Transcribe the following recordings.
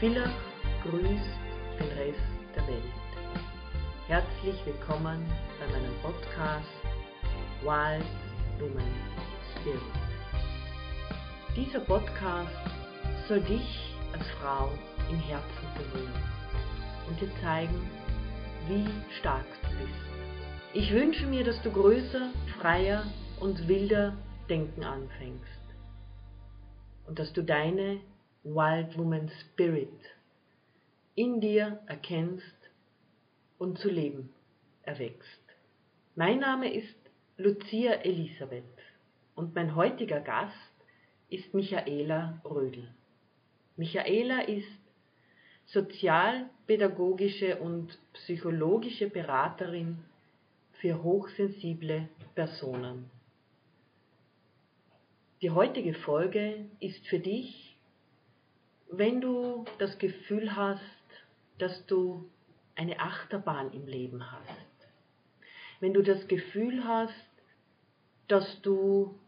Villach grüßt den Rest der Welt. Herzlich willkommen bei meinem Podcast Wild Woman Spirit. Dieser Podcast soll dich als Frau im Herzen berühren und dir zeigen, wie stark du bist. Ich wünsche mir, dass du größer, freier und wilder denken anfängst und dass du deine Wild Woman Spirit in dir erkennst und zu leben erwächst. Mein Name ist Lucia Elisabeth und mein heutiger Gast ist Michaela Rödel. Michaela ist sozialpädagogische und psychologische Beraterin für hochsensible Personen. Die heutige Folge ist für dich, wenn du das Gefühl hast, dass du eine Achterbahn im Leben hast. Wenn du das Gefühl hast, dass du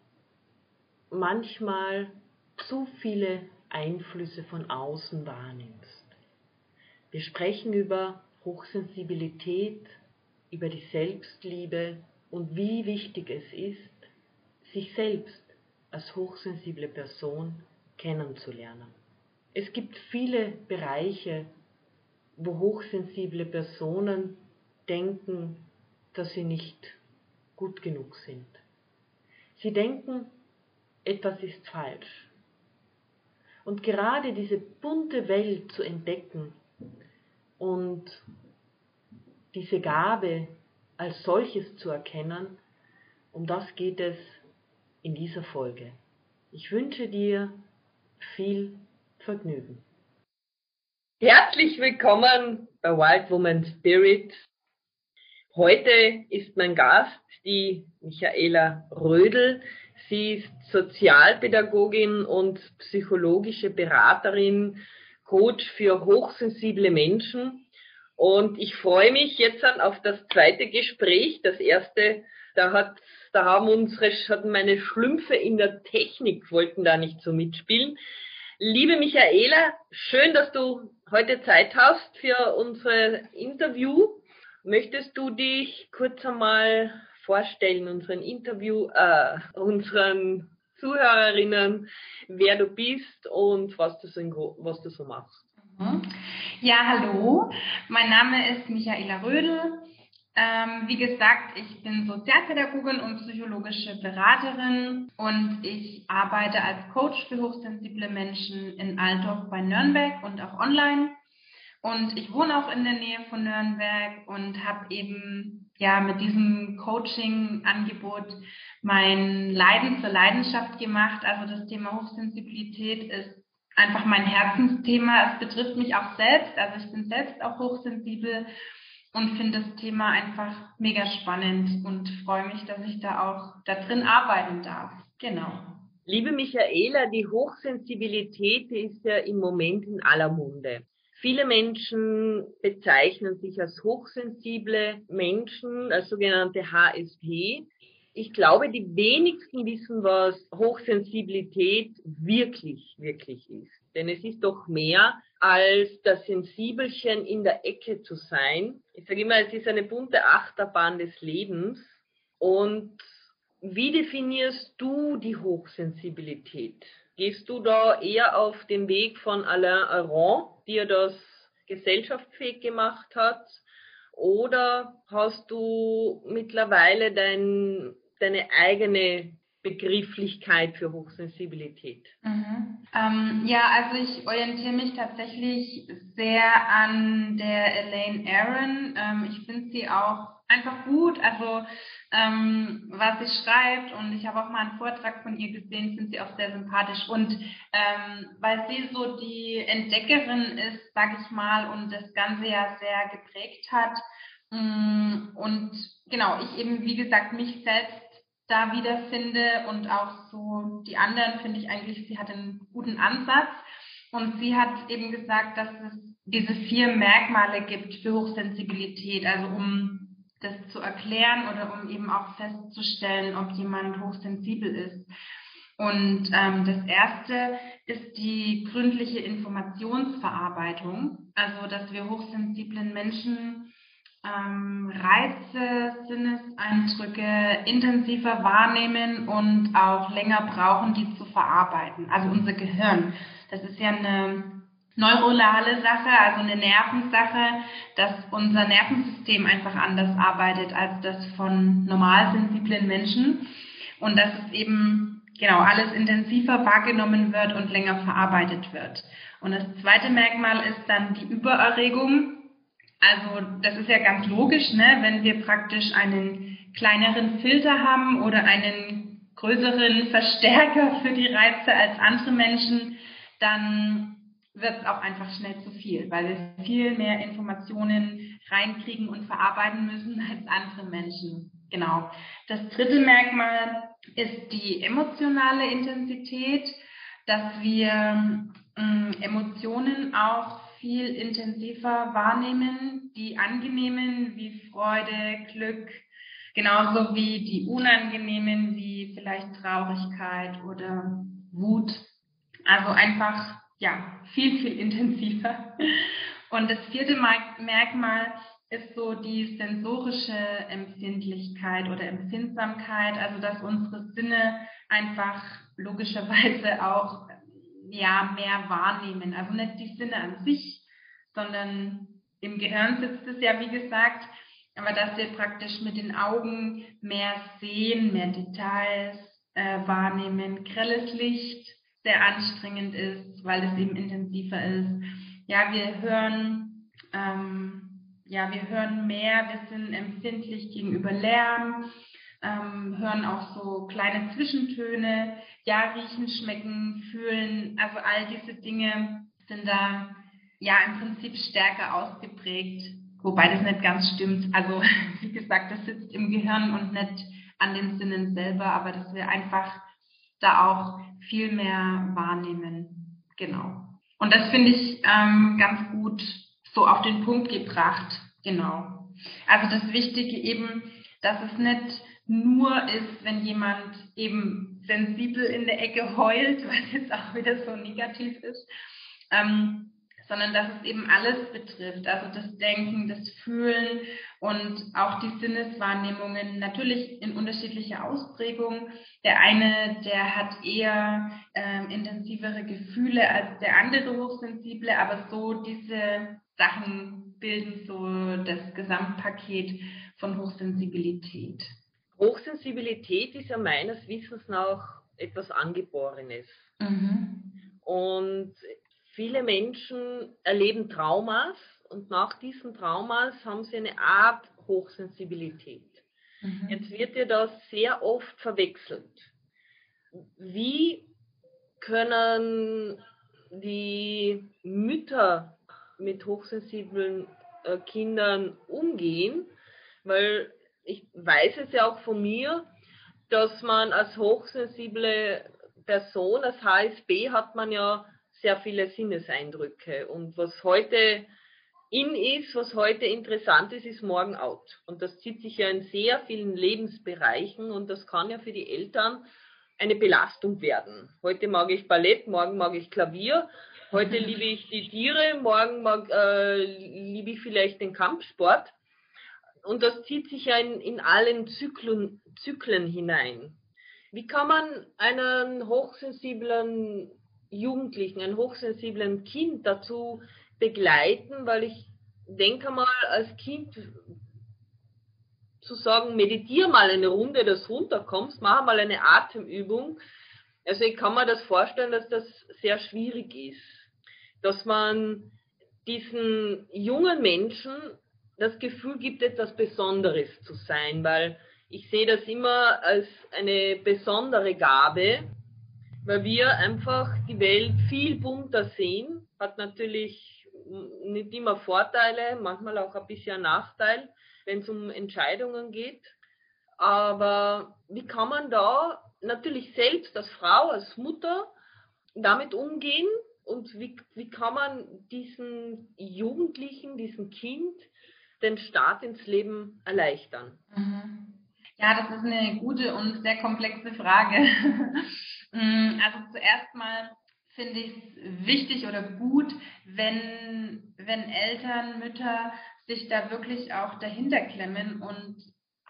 manchmal zu viele Einflüsse von außen wahrnimmst. Wir sprechen über Hochsensibilität, über die Selbstliebe und wie wichtig es ist, sich selbst als hochsensible Person kennenzulernen. Es gibt viele Bereiche, wo hochsensible Personen denken, dass sie nicht gut genug sind. Sie denken, etwas ist falsch. Und gerade diese bunte Welt zu entdecken und diese Gabe als solches zu erkennen, um das geht es in dieser Folge. Ich wünsche dir viel Vergnügen. Herzlich willkommen bei Wild Woman Spirit. Heute ist mein Gast die Michaela Rödel. Sie ist Sozialpädagogin und psychologische Beraterin, Coach für hochsensible Menschen und ich freue mich jetzt auf das zweite Gespräch. Das erste, da hat, da haben unsere, hatten meine Schlümpfe in der Technik wollten da nicht so mitspielen. Liebe Michaela, schön, dass du heute Zeit hast für unser Interview. Möchtest du dich kurz einmal vorstellen, unseren Interview, äh, unseren Zuhörerinnen, wer du bist und was du so, was du so machst? Mhm. Ja, hallo. Mein Name ist Michaela Rödel. Ähm, wie gesagt, ich bin Sozialpädagogin und psychologische Beraterin und ich arbeite als Coach für hochsensible Menschen in Altdorf bei Nürnberg und auch online. Und ich wohne auch in der Nähe von Nürnberg und habe eben ja mit diesem Coaching-Angebot mein Leiden zur Leidenschaft gemacht. Also das Thema Hochsensibilität ist einfach mein Herzensthema. Es betrifft mich auch selbst. Also ich bin selbst auch hochsensibel und finde das Thema einfach mega spannend und freue mich, dass ich da auch da drin arbeiten darf. Genau. Liebe Michaela, die Hochsensibilität ist ja im Moment in aller Munde. Viele Menschen bezeichnen sich als hochsensible Menschen, als sogenannte HSP ich glaube, die wenigsten wissen, was Hochsensibilität wirklich, wirklich ist. Denn es ist doch mehr als das Sensibelchen in der Ecke zu sein. Ich sage immer, es ist eine bunte Achterbahn des Lebens. Und wie definierst du die Hochsensibilität? Gehst du da eher auf den Weg von Alain Aron, der das gesellschaftsfähig gemacht hat? Oder hast du mittlerweile dein deine eigene Begrifflichkeit für Hochsensibilität? Mhm. Ähm, ja, also ich orientiere mich tatsächlich sehr an der Elaine Aaron. Ähm, ich finde sie auch einfach gut, also ähm, was sie schreibt und ich habe auch mal einen Vortrag von ihr gesehen, finde sie auch sehr sympathisch und ähm, weil sie so die Entdeckerin ist, sage ich mal, und das Ganze ja sehr geprägt hat mm, und genau, ich eben, wie gesagt, mich selbst da wiederfinde und auch so die anderen finde ich eigentlich, sie hat einen guten Ansatz und sie hat eben gesagt, dass es diese vier Merkmale gibt für Hochsensibilität, also um das zu erklären oder um eben auch festzustellen, ob jemand hochsensibel ist. Und ähm, das erste ist die gründliche Informationsverarbeitung, also dass wir hochsensiblen Menschen ähm, Reize, Sinneseindrücke intensiver wahrnehmen und auch länger brauchen, die zu verarbeiten. Also unser Gehirn. Das ist ja eine neurolale Sache, also eine Nervensache, dass unser Nervensystem einfach anders arbeitet als das von normal sensiblen Menschen und dass es eben genau alles intensiver wahrgenommen wird und länger verarbeitet wird. Und das zweite Merkmal ist dann die Übererregung. Also das ist ja ganz logisch, ne? wenn wir praktisch einen kleineren Filter haben oder einen größeren Verstärker für die Reize als andere Menschen, dann wird es auch einfach schnell zu viel, weil wir viel mehr Informationen reinkriegen und verarbeiten müssen als andere Menschen. Genau. Das dritte Merkmal ist die emotionale Intensität, dass wir äh, Emotionen auch viel intensiver wahrnehmen, die angenehmen wie Freude, Glück, genauso wie die unangenehmen wie vielleicht Traurigkeit oder Wut. Also einfach ja, viel, viel intensiver. Und das vierte Merkmal ist so die sensorische Empfindlichkeit oder Empfindsamkeit, also dass unsere Sinne einfach logischerweise auch ja, mehr wahrnehmen. Also nicht die Sinne an sich, sondern im Gehirn sitzt es ja, wie gesagt, aber dass wir praktisch mit den Augen mehr sehen, mehr Details äh, wahrnehmen, grelles Licht, sehr anstrengend ist, weil es eben intensiver ist. Ja, wir hören, ähm, ja, wir hören mehr, wir sind empfindlich gegenüber Lärm, ähm, hören auch so kleine Zwischentöne, ja, riechen, schmecken, fühlen, also all diese Dinge sind da ja im Prinzip stärker ausgeprägt, wobei das nicht ganz stimmt. Also wie gesagt, das sitzt im Gehirn und nicht an den Sinnen selber, aber dass wir einfach da auch viel mehr wahrnehmen. Genau. Und das finde ich ähm, ganz gut so auf den Punkt gebracht. Genau. Also das Wichtige eben, dass es nicht nur ist, wenn jemand eben sensibel in der Ecke heult, was jetzt auch wieder so negativ ist, ähm, sondern dass es eben alles betrifft, also das Denken, das Fühlen und auch die Sinneswahrnehmungen, natürlich in unterschiedlicher Ausprägung. Der eine, der hat eher ähm, intensivere Gefühle als der andere Hochsensible, aber so diese Sachen bilden so das Gesamtpaket von Hochsensibilität. Hochsensibilität ist ja meines Wissens nach etwas Angeborenes. Mhm. Und viele Menschen erleben Traumas und nach diesen Traumas haben sie eine Art Hochsensibilität. Mhm. Jetzt wird ja das sehr oft verwechselt. Wie können die Mütter mit hochsensiblen äh, Kindern umgehen? Weil ich weiß es ja auch von mir, dass man als hochsensible Person, als HSB, hat man ja sehr viele Sinneseindrücke. Und was heute in ist, was heute interessant ist, ist morgen out. Und das zieht sich ja in sehr vielen Lebensbereichen und das kann ja für die Eltern eine Belastung werden. Heute mag ich Ballett, morgen mag ich Klavier, heute liebe ich die Tiere, morgen mag, äh, liebe ich vielleicht den Kampfsport. Und das zieht sich ja in, in allen Zyklen, Zyklen hinein. Wie kann man einen hochsensiblen Jugendlichen, ein hochsensiblen Kind dazu begleiten, weil ich denke mal, als Kind zu sagen, meditiere mal eine Runde, dass du runterkommst, mach mal eine Atemübung. Also ich kann mir das vorstellen, dass das sehr schwierig ist, dass man diesen jungen Menschen das Gefühl gibt, etwas Besonderes zu sein, weil ich sehe das immer als eine besondere Gabe, weil wir einfach die Welt viel bunter sehen. Hat natürlich nicht immer Vorteile, manchmal auch ein bisschen Nachteil, wenn es um Entscheidungen geht. Aber wie kann man da natürlich selbst als Frau, als Mutter damit umgehen und wie, wie kann man diesen Jugendlichen, diesem Kind den Start ins Leben erleichtern? Mhm. Ja, das ist eine gute und sehr komplexe Frage. Mm, also zuerst mal finde ich es wichtig oder gut, wenn, wenn Eltern, Mütter sich da wirklich auch dahinter klemmen und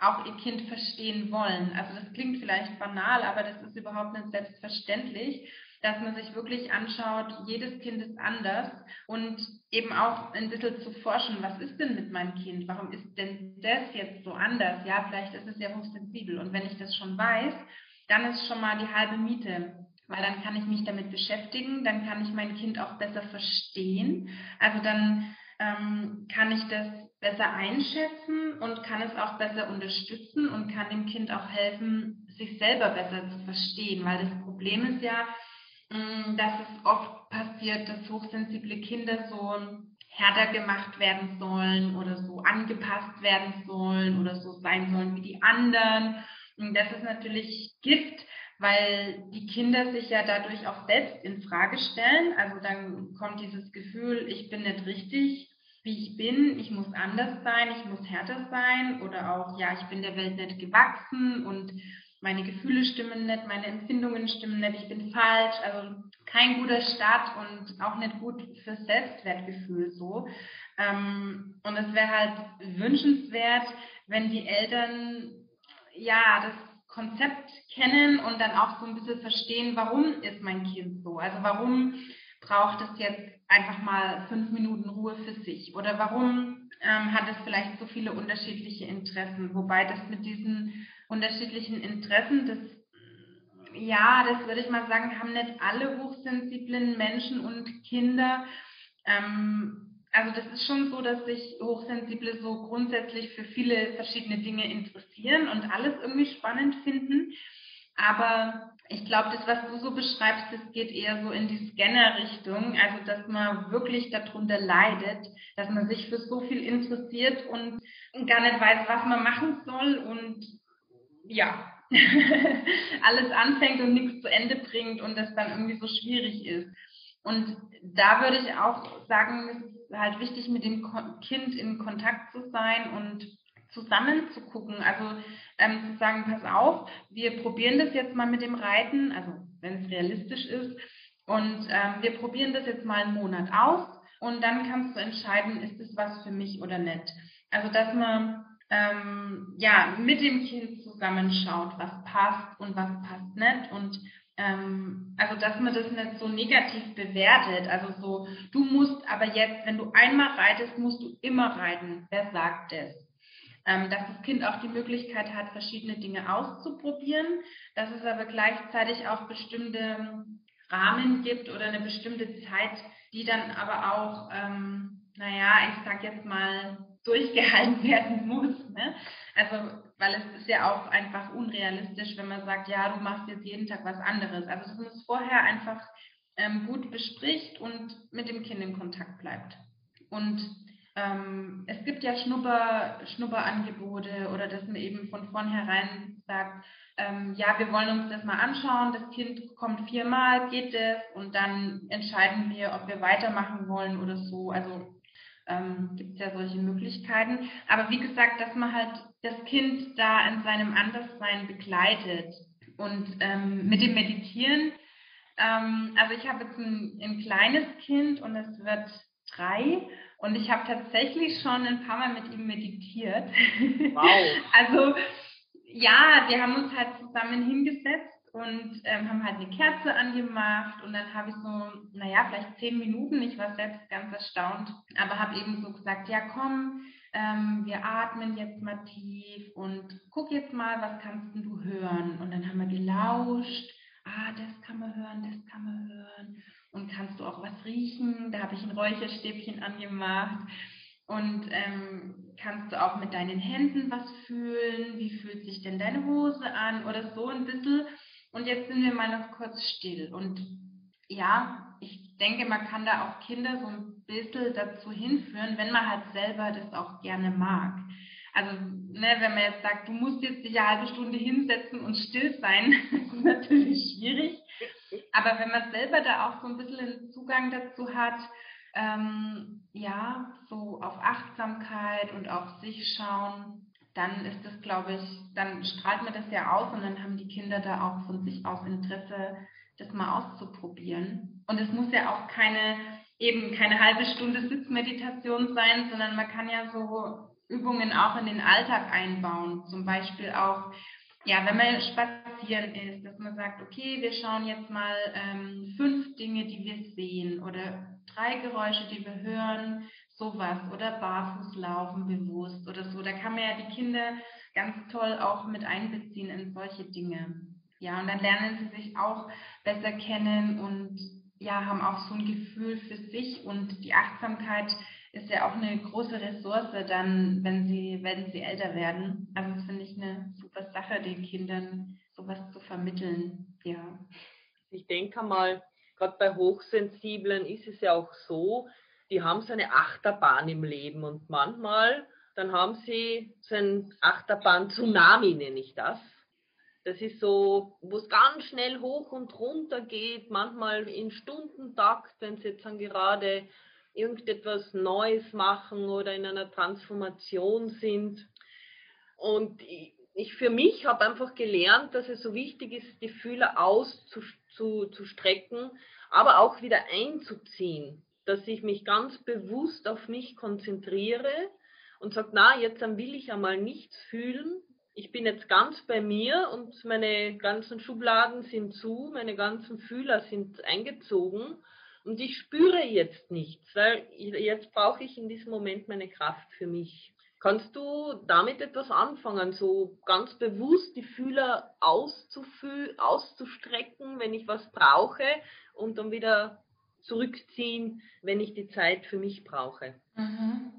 auch ihr Kind verstehen wollen. Also das klingt vielleicht banal, aber das ist überhaupt nicht selbstverständlich, dass man sich wirklich anschaut, jedes Kind ist anders und eben auch ein bisschen zu forschen, was ist denn mit meinem Kind? Warum ist denn das jetzt so anders? Ja, vielleicht ist es ja hochsensibel und wenn ich das schon weiß, dann ist schon mal die halbe Miete weil dann kann ich mich damit beschäftigen, dann kann ich mein Kind auch besser verstehen. Also dann ähm, kann ich das besser einschätzen und kann es auch besser unterstützen und kann dem Kind auch helfen, sich selber besser zu verstehen, weil das Problem ist ja, dass es oft passiert, dass hochsensible Kinder so härter gemacht werden sollen oder so angepasst werden sollen oder so sein sollen wie die anderen. Und das ist natürlich Gift, weil die Kinder sich ja dadurch auch selbst in Frage stellen. Also dann kommt dieses Gefühl, ich bin nicht richtig, wie ich bin, ich muss anders sein, ich muss härter sein oder auch, ja, ich bin der Welt nicht gewachsen und meine Gefühle stimmen nicht, meine Empfindungen stimmen nicht, ich bin falsch. Also kein guter Start und auch nicht gut fürs Selbstwertgefühl so. Ähm, und es wäre halt wünschenswert, wenn die Eltern ja das Konzept kennen und dann auch so ein bisschen verstehen, warum ist mein Kind so? Also warum braucht es jetzt einfach mal fünf Minuten Ruhe für sich? Oder warum ähm, hat es vielleicht so viele unterschiedliche Interessen? Wobei das mit diesen unterschiedlichen Interessen, das ja, das würde ich mal sagen, haben nicht alle hochsensiblen Menschen und Kinder. Ähm, also das ist schon so, dass sich Hochsensible so grundsätzlich für viele verschiedene Dinge interessieren und alles irgendwie spannend finden. Aber ich glaube, das, was du so beschreibst, das geht eher so in die Scanner-Richtung. Also, dass man wirklich darunter leidet, dass man sich für so viel interessiert und gar nicht weiß, was man machen soll und ja, alles anfängt und nichts zu Ende bringt und das dann irgendwie so schwierig ist. Und da würde ich auch sagen, es ist halt wichtig, mit dem Kind in Kontakt zu sein und zusammen zu gucken. Also ähm, zu sagen, pass auf, wir probieren das jetzt mal mit dem Reiten, also wenn es realistisch ist. Und ähm, wir probieren das jetzt mal einen Monat aus und dann kannst du entscheiden, ist es was für mich oder nicht. Also dass man ähm, ja mit dem Kind zusammenschaut, was passt und was passt nicht und ähm, also dass man das nicht so negativ bewertet. Also so, du musst aber jetzt, wenn du einmal reitest, musst du immer reiten. Wer sagt das? Ähm, dass das Kind auch die Möglichkeit hat, verschiedene Dinge auszuprobieren, dass es aber gleichzeitig auch bestimmte Rahmen gibt oder eine bestimmte Zeit, die dann aber auch, ähm, naja, ich sag jetzt mal, durchgehalten werden muss. Ne? Also, weil es ist ja auch einfach unrealistisch, wenn man sagt, ja, du machst jetzt jeden Tag was anderes. Also, dass man es vorher einfach ähm, gut bespricht und mit dem Kind in Kontakt bleibt. Und ähm, es gibt ja Schnupper, Schnupperangebote oder dass man eben von vornherein sagt, ähm, ja, wir wollen uns das mal anschauen, das Kind kommt viermal, geht es und dann entscheiden wir, ob wir weitermachen wollen oder so. Also ähm, gibt es ja solche Möglichkeiten. Aber wie gesagt, dass man halt das Kind da in seinem Anderssein begleitet. Und ähm, mit dem Meditieren, ähm, also ich habe jetzt ein, ein kleines Kind und es wird drei und ich habe tatsächlich schon ein paar Mal mit ihm meditiert. Wow. also ja, wir haben uns halt zusammen hingesetzt und ähm, haben halt eine Kerze angemacht und dann habe ich so, naja, vielleicht zehn Minuten, ich war selbst ganz erstaunt, aber habe eben so gesagt, ja komm, ähm, wir atmen jetzt mal tief und guck jetzt mal, was kannst du hören? Und dann haben wir gelauscht, ah, das kann man hören, das kann man hören und kannst du auch was riechen? Da habe ich ein Räucherstäbchen angemacht. Und ähm, kannst du auch mit deinen Händen was fühlen? Wie fühlt sich denn deine Hose an? Oder so ein bisschen. Und jetzt sind wir mal noch kurz still. Und ja, ich denke, man kann da auch Kinder so ein bisschen dazu hinführen, wenn man halt selber das auch gerne mag. Also, ne, wenn man jetzt sagt, du musst jetzt dich eine halbe Stunde hinsetzen und still sein, ist natürlich schwierig. Aber wenn man selber da auch so ein bisschen einen Zugang dazu hat, ähm, ja, so auf Achtsamkeit und auf sich schauen, dann ist das, glaube ich, dann strahlt man das ja aus und dann haben die Kinder da auch von sich aus Interesse, das mal auszuprobieren. Und es muss ja auch keine, eben keine halbe Stunde Sitzmeditation sein, sondern man kann ja so Übungen auch in den Alltag einbauen. Zum Beispiel auch, ja, wenn man spazieren ist, dass man sagt, okay, wir schauen jetzt mal ähm, fünf Dinge, die wir sehen oder drei Geräusche, die wir hören, sowas oder barfuß laufen bewusst oder so. Da kann man ja die Kinder ganz toll auch mit einbeziehen in solche Dinge. Ja, und dann lernen sie sich auch besser kennen und ja, haben auch so ein Gefühl für sich und die Achtsamkeit ist ja auch eine große Ressource dann, wenn sie, wenn sie älter werden. Also das finde ich eine super Sache, den Kindern sowas zu vermitteln. Ja. Ich denke mal, gerade bei Hochsensiblen ist es ja auch so, die haben so eine Achterbahn im Leben und manchmal, dann haben sie so ein Achterbahn-Tsunami, nenne ich das. Das ist so, wo es ganz schnell hoch und runter geht, manchmal in Stundentakt, wenn sie jetzt dann gerade irgendetwas Neues machen oder in einer Transformation sind. Und ich für mich habe einfach gelernt, dass es so wichtig ist, die Fühler auszustrecken, aber auch wieder einzuziehen dass ich mich ganz bewusst auf mich konzentriere und sage, na, jetzt will ich einmal nichts fühlen. Ich bin jetzt ganz bei mir und meine ganzen Schubladen sind zu, meine ganzen Fühler sind eingezogen und ich spüre jetzt nichts, weil jetzt brauche ich in diesem Moment meine Kraft für mich. Kannst du damit etwas anfangen, so ganz bewusst die Fühler auszustrecken, wenn ich was brauche und dann wieder zurückziehen, wenn ich die Zeit für mich brauche. Mhm.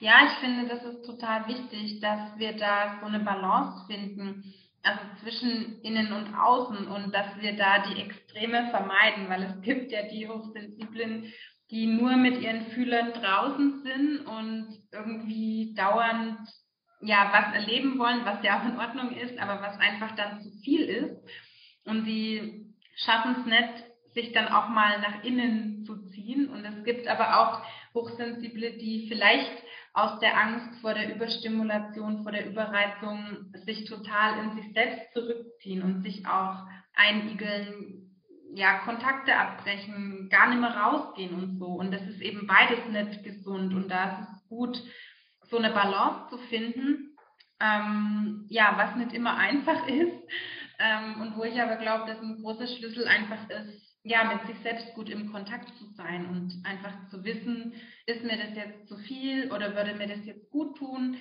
Ja, ich finde, das ist total wichtig, dass wir da so eine Balance finden, also zwischen innen und außen und dass wir da die Extreme vermeiden, weil es gibt ja die Hochsensiblen, die nur mit ihren Fühlern draußen sind und irgendwie dauernd ja was erleben wollen, was ja auch in Ordnung ist, aber was einfach dann zu viel ist. Und sie schaffen es nicht, sich dann auch mal nach innen zu ziehen. Und es gibt aber auch Hochsensible, die vielleicht aus der Angst vor der Überstimulation, vor der Überreizung sich total in sich selbst zurückziehen und sich auch einigeln, ja, Kontakte abbrechen, gar nicht mehr rausgehen und so. Und das ist eben beides nicht gesund. Und da ist es gut, so eine Balance zu finden, ähm, ja, was nicht immer einfach ist. Ähm, und wo ich aber glaube, dass ein großer Schlüssel einfach ist, ja, mit sich selbst gut im Kontakt zu sein und einfach zu wissen, ist mir das jetzt zu viel oder würde mir das jetzt gut tun,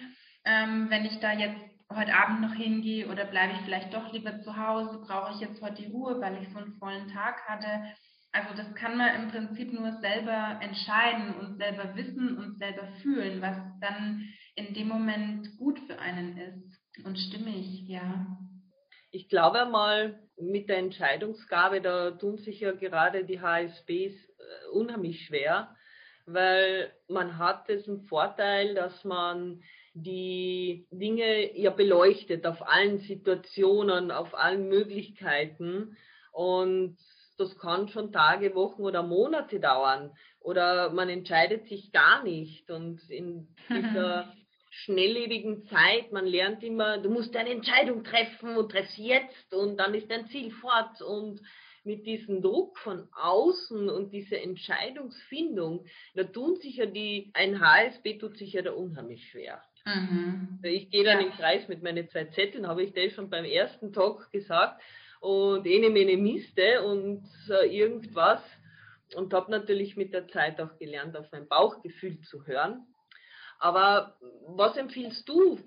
ähm, wenn ich da jetzt heute Abend noch hingehe oder bleibe ich vielleicht doch lieber zu Hause, brauche ich jetzt heute die Ruhe, weil ich so einen vollen Tag hatte. Also das kann man im Prinzip nur selber entscheiden und selber wissen und selber fühlen, was dann in dem Moment gut für einen ist und stimmig, ja. Ich glaube mal, mit der Entscheidungsgabe, da tun sich ja gerade die HSBs äh, unheimlich schwer, weil man hat diesen Vorteil, dass man die Dinge ja beleuchtet auf allen Situationen, auf allen Möglichkeiten. Und das kann schon Tage, Wochen oder Monate dauern. Oder man entscheidet sich gar nicht. Und in dieser schnelllebigen Zeit. Man lernt immer, du musst eine Entscheidung treffen und treff sie jetzt und dann ist dein Ziel fort. Und mit diesem Druck von außen und dieser Entscheidungsfindung, da tun sich ja die, ein HSB tut sich ja da unheimlich schwer. Mhm. Ich gehe dann ja. im Kreis mit meinen zwei Zetteln, habe ich das schon beim ersten Tag gesagt und eine meine Miste und äh, irgendwas und habe natürlich mit der Zeit auch gelernt, auf mein Bauchgefühl zu hören aber was empfiehlst du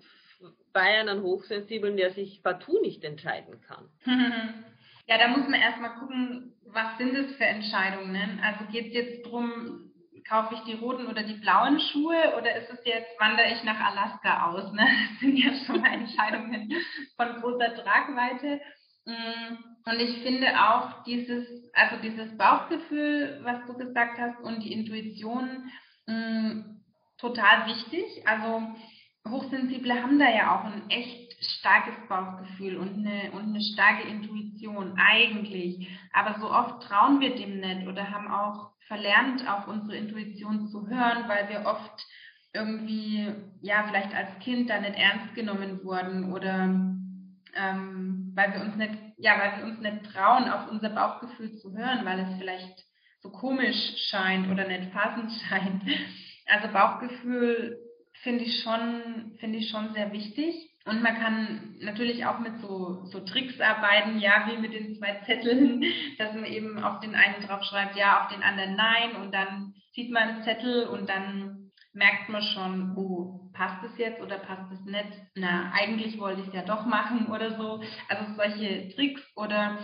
bei einem Hochsensiblen, der sich partout nicht entscheiden kann? Ja, da muss man erstmal gucken, was sind es für Entscheidungen. Also geht es jetzt darum, kaufe ich die roten oder die blauen Schuhe oder ist es jetzt, wandere ich nach Alaska aus? Ne? Das sind ja schon mal Entscheidungen von großer Tragweite. Mm, und ich finde auch dieses, also dieses Bauchgefühl, was du gesagt hast, und die Intuition, mm, total wichtig. Also Hochsensible haben da ja auch ein echt starkes Bauchgefühl und eine, und eine starke Intuition eigentlich. Aber so oft trauen wir dem nicht oder haben auch verlernt, auf unsere Intuition zu hören, weil wir oft irgendwie, ja, vielleicht als Kind da nicht ernst genommen wurden oder ähm, weil wir uns nicht, ja, weil wir uns nicht trauen, auf unser Bauchgefühl zu hören, weil es vielleicht so komisch scheint oder nicht passend scheint. Also Bauchgefühl finde ich schon, finde ich schon sehr wichtig. Und man kann natürlich auch mit so, so Tricks arbeiten, ja, wie mit den zwei Zetteln, dass man eben auf den einen drauf schreibt, ja, auf den anderen nein und dann sieht man einen Zettel und dann merkt man schon, oh, passt es jetzt oder passt es nicht? Na, eigentlich wollte ich es ja doch machen oder so. Also solche Tricks oder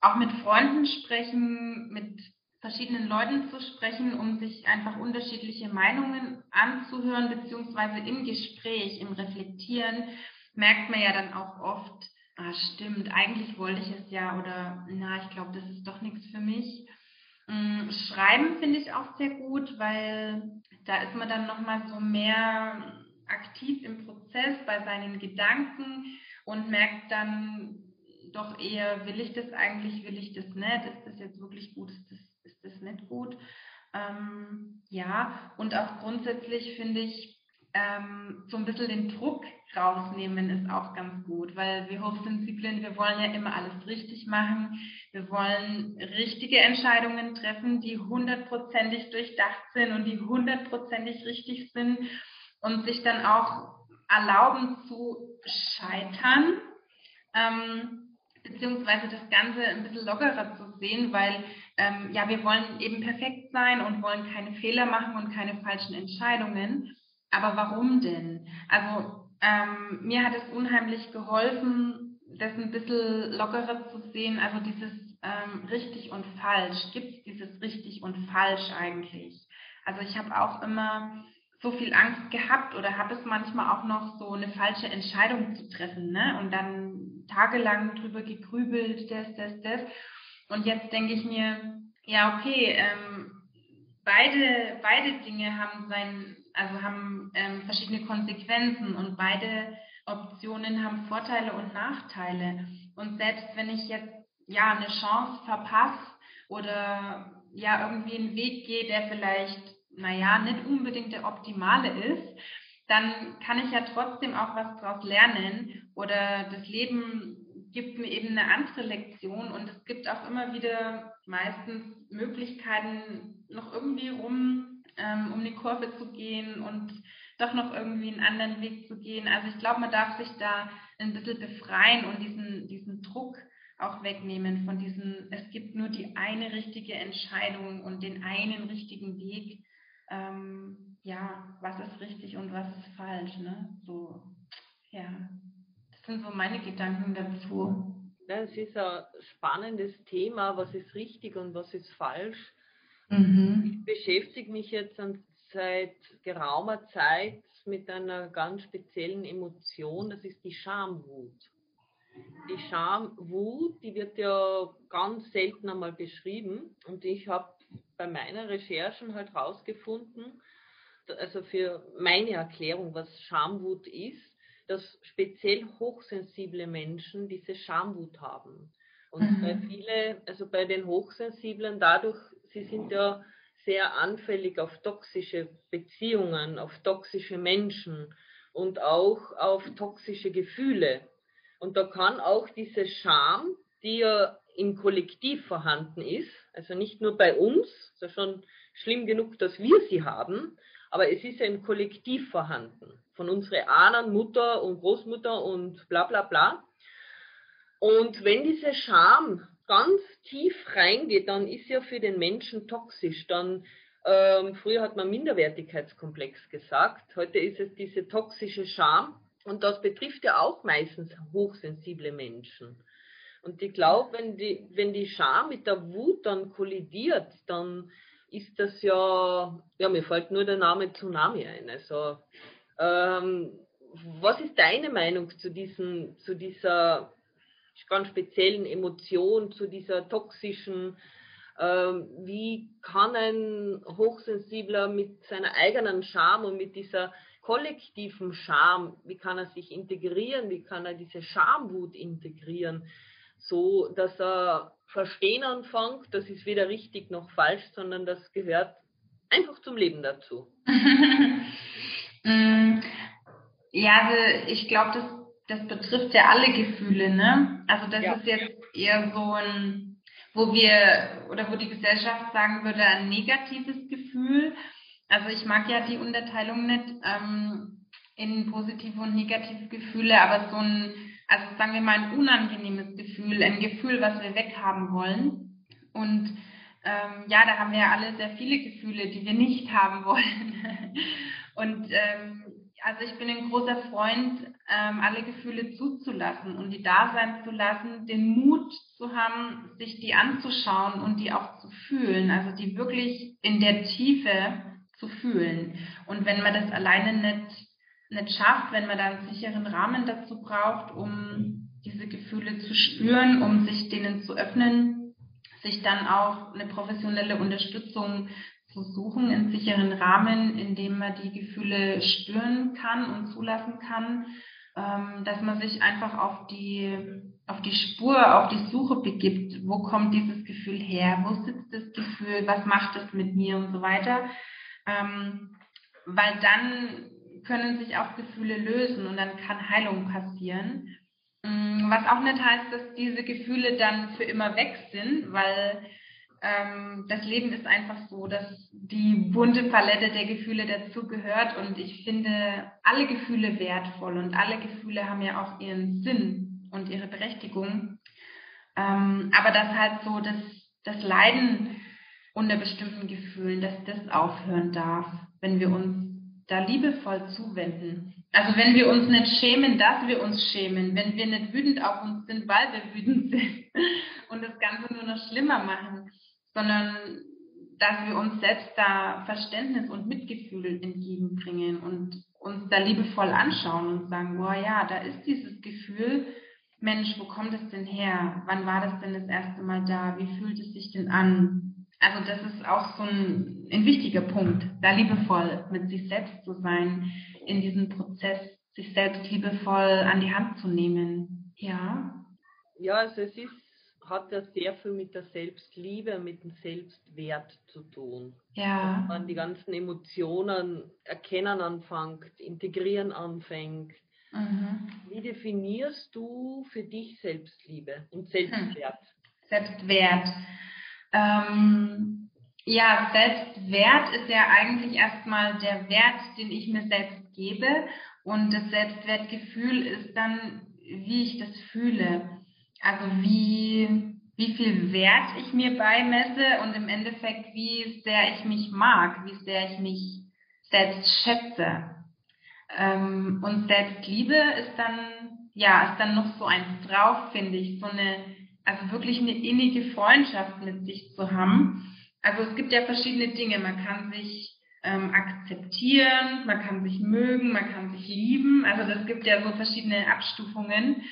auch mit Freunden sprechen, mit verschiedenen Leuten zu sprechen, um sich einfach unterschiedliche Meinungen anzuhören, beziehungsweise im Gespräch, im Reflektieren, merkt man ja dann auch oft, ah, stimmt, eigentlich wollte ich es ja oder na, ich glaube, das ist doch nichts für mich. Mm, Schreiben finde ich auch sehr gut, weil da ist man dann nochmal so mehr aktiv im Prozess bei seinen Gedanken und merkt dann doch eher, will ich das eigentlich, will ich das nicht, ist das jetzt wirklich gut, ist das, ist nicht gut. Ähm, ja, und auch grundsätzlich finde ich, ähm, so ein bisschen den Druck rausnehmen ist auch ganz gut, weil wir Hochsensiblen, wir wollen ja immer alles richtig machen. Wir wollen richtige Entscheidungen treffen, die hundertprozentig durchdacht sind und die hundertprozentig richtig sind und sich dann auch erlauben zu scheitern, ähm, beziehungsweise das Ganze ein bisschen lockerer zu sehen, weil ähm, ja, wir wollen eben perfekt sein und wollen keine Fehler machen und keine falschen Entscheidungen. Aber warum denn? Also ähm, mir hat es unheimlich geholfen, das ein bisschen lockerer zu sehen. Also dieses ähm, richtig und falsch. Gibt es dieses richtig und falsch eigentlich? Also ich habe auch immer so viel Angst gehabt oder habe es manchmal auch noch so eine falsche Entscheidung zu treffen, ne? Und dann tagelang drüber gegrübelt, das, das, das. Und jetzt denke ich mir, ja, okay, ähm, beide, beide Dinge haben sein, also haben ähm, verschiedene Konsequenzen und beide Optionen haben Vorteile und Nachteile. Und selbst wenn ich jetzt ja eine Chance verpasse oder ja irgendwie einen Weg gehe, der vielleicht, naja, nicht unbedingt der optimale ist, dann kann ich ja trotzdem auch was daraus lernen oder das Leben gibt mir eben eine andere Lektion und es gibt auch immer wieder meistens Möglichkeiten, noch irgendwie rum ähm, um die Kurve zu gehen und doch noch irgendwie einen anderen Weg zu gehen. Also ich glaube, man darf sich da ein bisschen befreien und diesen, diesen Druck auch wegnehmen von diesem, es gibt nur die eine richtige Entscheidung und den einen richtigen Weg. Ähm, ja, was ist richtig und was ist falsch, ne? So, ja. Das sind so meine Gedanken dazu. Es ist ein spannendes Thema, was ist richtig und was ist falsch. Mhm. Ich beschäftige mich jetzt seit geraumer Zeit mit einer ganz speziellen Emotion, das ist die Schamwut. Die Schamwut, die wird ja ganz selten einmal beschrieben und ich habe bei meiner Recherchen halt rausgefunden, also für meine Erklärung, was Schamwut ist, dass speziell hochsensible Menschen diese Schamwut haben. Und mhm. bei viele, also bei den Hochsensiblen dadurch sie sind ja sehr anfällig auf toxische Beziehungen, auf toxische Menschen und auch auf toxische Gefühle. Und da kann auch diese Scham, die ja im Kollektiv vorhanden ist, also nicht nur bei uns, ist ja schon schlimm genug, dass wir sie haben, aber es ist ja im Kollektiv vorhanden. Von unseren Ahnen, Mutter und Großmutter und bla bla bla. Und wenn diese Scham ganz tief reingeht, dann ist ja für den Menschen toxisch. Dann ähm, früher hat man Minderwertigkeitskomplex gesagt, heute ist es diese toxische Scham und das betrifft ja auch meistens hochsensible Menschen. Und ich glaube, wenn die, wenn die Scham mit der Wut dann kollidiert, dann ist das ja, ja, mir fällt nur der Name Tsunami ein. Also, ähm, was ist deine Meinung zu, diesen, zu dieser ganz speziellen Emotion, zu dieser toxischen, ähm, wie kann ein Hochsensibler mit seiner eigenen Scham und mit dieser kollektiven Scham, wie kann er sich integrieren, wie kann er diese Schamwut integrieren, so dass er verstehen anfängt, das ist weder richtig noch falsch, sondern das gehört einfach zum Leben dazu. Mm, ja, also ich glaube, das, das betrifft ja alle Gefühle, ne? Also das ja. ist jetzt eher so ein, wo wir oder wo die Gesellschaft sagen würde, ein negatives Gefühl. Also ich mag ja die Unterteilung nicht ähm, in positive und negative Gefühle, aber so ein, also sagen wir mal ein unangenehmes Gefühl, ein Gefühl, was wir weghaben wollen. Und ähm, ja, da haben wir ja alle sehr viele Gefühle, die wir nicht haben wollen. und ähm, also ich bin ein großer Freund, ähm, alle Gefühle zuzulassen und die da sein zu lassen, den Mut zu haben, sich die anzuschauen und die auch zu fühlen, also die wirklich in der Tiefe zu fühlen. Und wenn man das alleine nicht, nicht schafft, wenn man da einen sicheren Rahmen dazu braucht, um diese Gefühle zu spüren, um sich denen zu öffnen, sich dann auch eine professionelle Unterstützung zu suchen, einen sicheren Rahmen, in dem man die Gefühle spüren kann und zulassen kann, ähm, dass man sich einfach auf die, auf die Spur, auf die Suche begibt. Wo kommt dieses Gefühl her? Wo sitzt das Gefühl? Was macht es mit mir und so weiter? Ähm, weil dann können sich auch Gefühle lösen und dann kann Heilung passieren. Mm, was auch nicht heißt, dass diese Gefühle dann für immer weg sind, weil ähm, das Leben ist einfach so, dass die bunte Palette der Gefühle dazugehört und ich finde alle Gefühle wertvoll und alle Gefühle haben ja auch ihren Sinn und ihre Berechtigung. Ähm, aber das halt so, dass das Leiden unter bestimmten Gefühlen, dass das aufhören darf, wenn wir uns da liebevoll zuwenden. Also wenn wir uns nicht schämen, dass wir uns schämen, wenn wir nicht wütend auf uns sind, weil wir wütend sind und das Ganze nur noch schlimmer machen, sondern dass wir uns selbst da Verständnis und Mitgefühl entgegenbringen und uns da liebevoll anschauen und sagen, boah ja, da ist dieses Gefühl, Mensch, wo kommt es denn her? Wann war das denn das erste Mal da? Wie fühlt es sich denn an? Also das ist auch so ein, ein wichtiger Punkt, da liebevoll mit sich selbst zu sein, in diesem Prozess sich selbst liebevoll an die Hand zu nehmen. Ja. Ja, also es ist hat ja sehr viel mit der Selbstliebe, mit dem Selbstwert zu tun. Ja. Dass man die ganzen Emotionen erkennen anfängt, integrieren anfängt. Mhm. Wie definierst du für dich Selbstliebe und Selbstwert? Hm. Selbstwert. Ähm, ja, Selbstwert ist ja eigentlich erstmal der Wert, den ich mir selbst gebe. Und das Selbstwertgefühl ist dann, wie ich das fühle. Also wie, wie viel Wert ich mir beimesse und im Endeffekt, wie sehr ich mich mag, wie sehr ich mich selbst schätze. Ähm, und Selbstliebe ist dann, ja, ist dann noch so eins drauf, finde ich, so eine, also wirklich eine innige Freundschaft mit sich zu haben. Also es gibt ja verschiedene Dinge. Man kann sich ähm, akzeptieren, man kann sich mögen, man kann sich lieben. Also das gibt ja so verschiedene Abstufungen.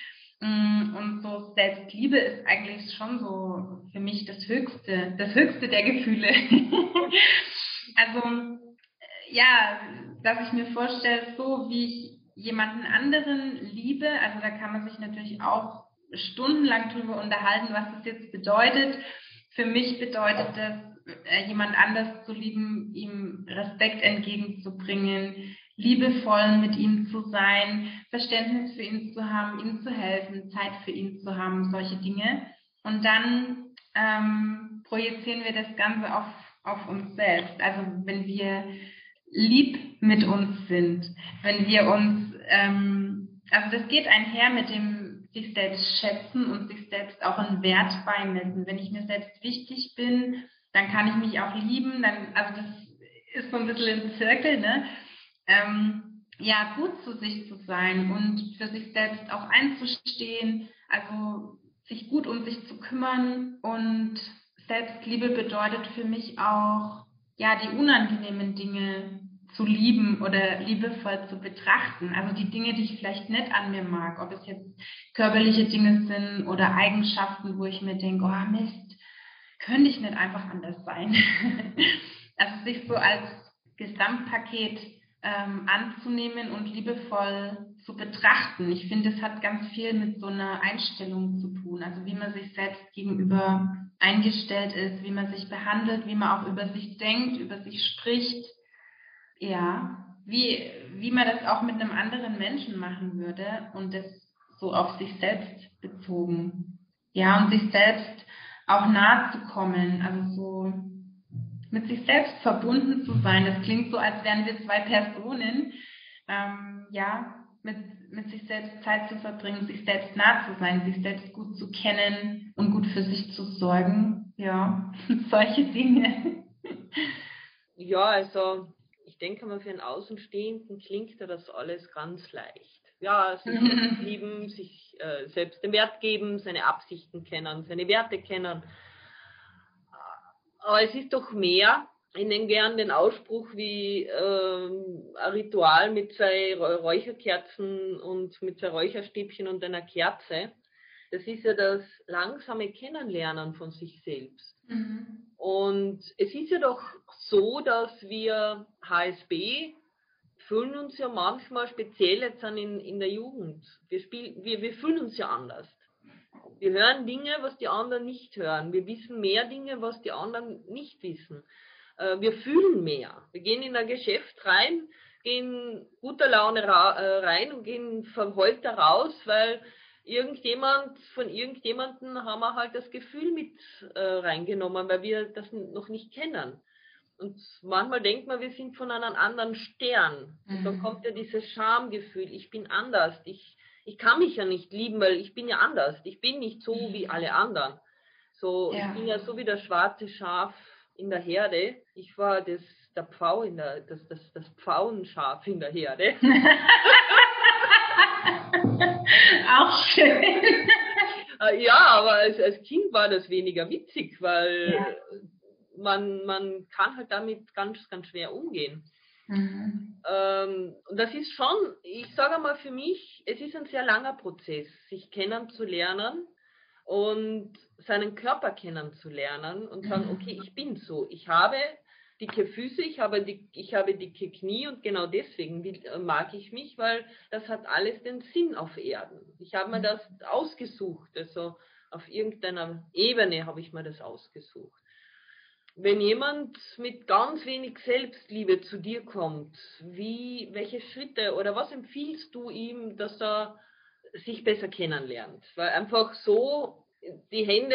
Mm, und so Selbstliebe ist eigentlich schon so für mich das Höchste, das Höchste der Gefühle. also, äh, ja, dass ich mir vorstelle, so wie ich jemanden anderen liebe, also da kann man sich natürlich auch stundenlang drüber unterhalten, was das jetzt bedeutet. Für mich bedeutet das, äh, jemand anders zu lieben, ihm Respekt entgegenzubringen, liebevoll mit ihm zu sein, Verständnis für ihn zu haben, ihm zu helfen, Zeit für ihn zu haben, solche Dinge. Und dann ähm, projizieren wir das Ganze auf, auf uns selbst. Also wenn wir lieb mit uns sind, wenn wir uns, ähm, also das geht einher mit dem sich selbst schätzen und sich selbst auch einen Wert beimessen. Wenn ich mir selbst wichtig bin, dann kann ich mich auch lieben, dann, also das ist so ein bisschen im Zirkel, ne? ähm, ja, gut zu sich zu sein und für sich selbst auch einzustehen, also sich gut um sich zu kümmern und Selbstliebe bedeutet für mich auch, ja, die unangenehmen Dinge zu lieben oder liebevoll zu betrachten. Also die Dinge, die ich vielleicht nicht an mir mag, ob es jetzt körperliche Dinge sind oder Eigenschaften, wo ich mir denke, oh Mist, könnte ich nicht einfach anders sein. also sich so als Gesamtpaket ähm, anzunehmen und liebevoll zu betrachten. Ich finde, es hat ganz viel mit so einer Einstellung zu tun, also wie man sich selbst gegenüber eingestellt ist, wie man sich behandelt, wie man auch über sich denkt, über sich spricht. Ja. wie, wie man das auch mit einem anderen Menschen machen würde und das so auf sich selbst bezogen. Ja, und sich selbst auch nahe zu kommen, also so mit sich selbst verbunden zu sein. Das klingt so, als wären wir zwei Personen. Ähm, ja, mit, mit sich selbst Zeit zu verbringen, sich selbst nah zu sein, sich selbst gut zu kennen und gut für sich zu sorgen. Ja, solche Dinge. Ja, also denke mal, für einen Außenstehenden klingt ja das alles ganz leicht. Ja, sich lieben, sich äh, selbst den Wert geben, seine Absichten kennen, seine Werte kennen. Aber es ist doch mehr. Ich nenne gern den Ausspruch wie ähm, ein Ritual mit zwei Räucherkerzen und mit zwei Räucherstäbchen und einer Kerze. Das ist ja das langsame Kennenlernen von sich selbst. Mhm. Und es ist ja doch so, dass wir HSB fühlen uns ja manchmal speziell jetzt in, in der Jugend. Wir, spiel, wir, wir fühlen uns ja anders. Wir hören Dinge, was die anderen nicht hören. Wir wissen mehr Dinge, was die anderen nicht wissen. Äh, wir fühlen mehr. Wir gehen in ein Geschäft rein, gehen guter Laune äh, rein und gehen verheulter raus, weil irgendjemand, von irgendjemandem haben wir halt das Gefühl mit äh, reingenommen, weil wir das noch nicht kennen. Und manchmal denkt man, wir sind von einem anderen Stern. Und mhm. dann kommt ja dieses Schamgefühl, ich bin anders, ich, ich kann mich ja nicht lieben, weil ich bin ja anders. Ich bin nicht so wie alle anderen. So, ja. ich bin ja so wie das schwarze Schaf in der Herde. Ich war das, der Pfau in der, das, das, das Pfauenschaf in der Herde. Auch schön. Äh, ja, aber als, als Kind war das weniger witzig, weil ja. Man, man kann halt damit ganz, ganz schwer umgehen. Mhm. Ähm, und das ist schon, ich sage mal für mich, es ist ein sehr langer Prozess, sich kennenzulernen und seinen Körper kennenzulernen und sagen, mhm. okay, ich bin so, ich habe dicke Füße, ich habe, die, ich habe dicke Knie und genau deswegen äh, mag ich mich, weil das hat alles den Sinn auf Erden. Ich habe mir das ausgesucht, also auf irgendeiner Ebene habe ich mir das ausgesucht. Wenn jemand mit ganz wenig Selbstliebe zu dir kommt, wie, welche Schritte oder was empfiehlst du ihm, dass er sich besser kennenlernt? Weil einfach so die Hände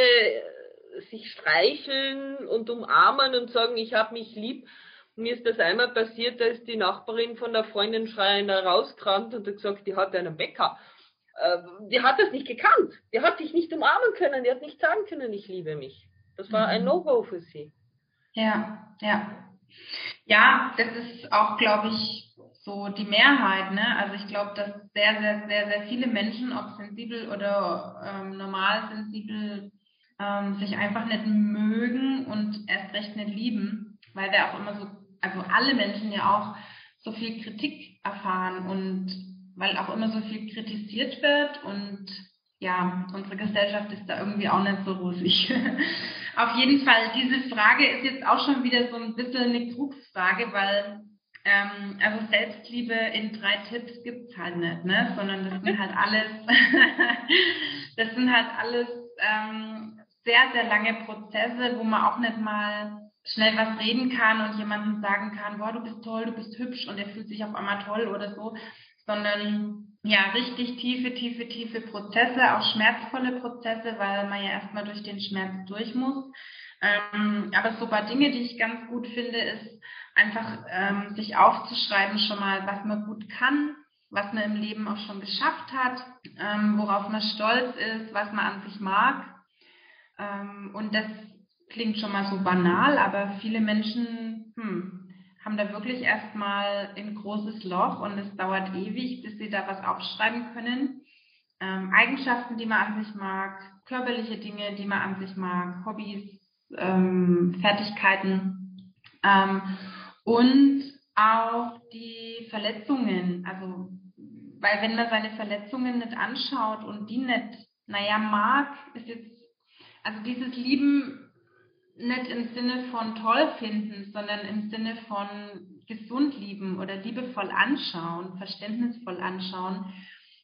sich streicheln und umarmen und sagen, ich habe mich lieb. Mir ist das einmal passiert, da ist die Nachbarin von der Freundin schreiend rausgerannt und hat gesagt, die hat einen Bäcker. Äh, die hat das nicht gekannt. Die hat sich nicht umarmen können. Die hat nicht sagen können, ich liebe mich. Das war ein mhm. No-Go für sie. Ja, ja. Ja, das ist auch, glaube ich, so die Mehrheit. Ne? Also ich glaube, dass sehr, sehr, sehr, sehr viele Menschen, ob sensibel oder ähm, normal sensibel, ähm, sich einfach nicht mögen und erst recht nicht lieben, weil wir auch immer so, also alle Menschen ja auch so viel Kritik erfahren und weil auch immer so viel kritisiert wird und ja, unsere Gesellschaft ist da irgendwie auch nicht so rosig. Auf jeden Fall, diese Frage ist jetzt auch schon wieder so ein bisschen eine Krugsfrage, weil ähm, also Selbstliebe in drei Tipps gibt's halt nicht, ne? Sondern das sind halt alles, das sind halt alles ähm, sehr, sehr lange Prozesse, wo man auch nicht mal schnell was reden kann und jemandem sagen kann, boah, du bist toll, du bist hübsch und er fühlt sich auf einmal toll oder so, sondern ja, richtig tiefe, tiefe, tiefe Prozesse, auch schmerzvolle Prozesse, weil man ja erstmal durch den Schmerz durch muss. Ähm, aber so ein paar Dinge, die ich ganz gut finde, ist einfach ähm, sich aufzuschreiben schon mal, was man gut kann, was man im Leben auch schon geschafft hat, ähm, worauf man stolz ist, was man an sich mag ähm, und das klingt schon mal so banal, aber viele Menschen hm, haben da wirklich erstmal ein großes Loch und es dauert ewig, bis sie da was aufschreiben können. Ähm, Eigenschaften, die man an sich mag, körperliche Dinge, die man an sich mag, Hobbys, ähm, Fertigkeiten ähm, und auch die Verletzungen. Also, weil wenn man seine Verletzungen nicht anschaut und die nicht, naja, mag, ist jetzt also dieses Lieben nicht im Sinne von toll finden, sondern im Sinne von gesund lieben oder liebevoll anschauen, verständnisvoll anschauen,